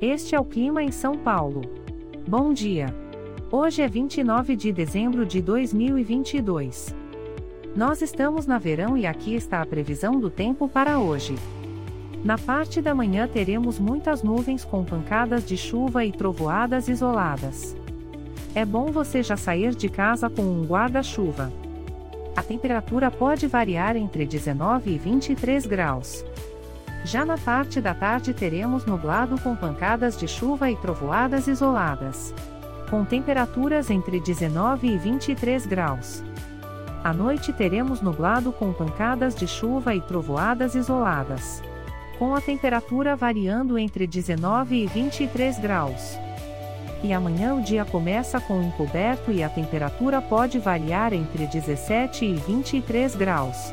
Este é o clima em São Paulo. Bom dia. Hoje é 29 de dezembro de 2022. Nós estamos na verão e aqui está a previsão do tempo para hoje. Na parte da manhã teremos muitas nuvens com pancadas de chuva e trovoadas isoladas. É bom você já sair de casa com um guarda-chuva. A temperatura pode variar entre 19 e 23 graus. Já na parte da tarde teremos nublado com pancadas de chuva e trovoadas isoladas. Com temperaturas entre 19 e 23 graus. À noite teremos nublado com pancadas de chuva e trovoadas isoladas. Com a temperatura variando entre 19 e 23 graus. E amanhã o dia começa com encoberto e a temperatura pode variar entre 17 e 23 graus.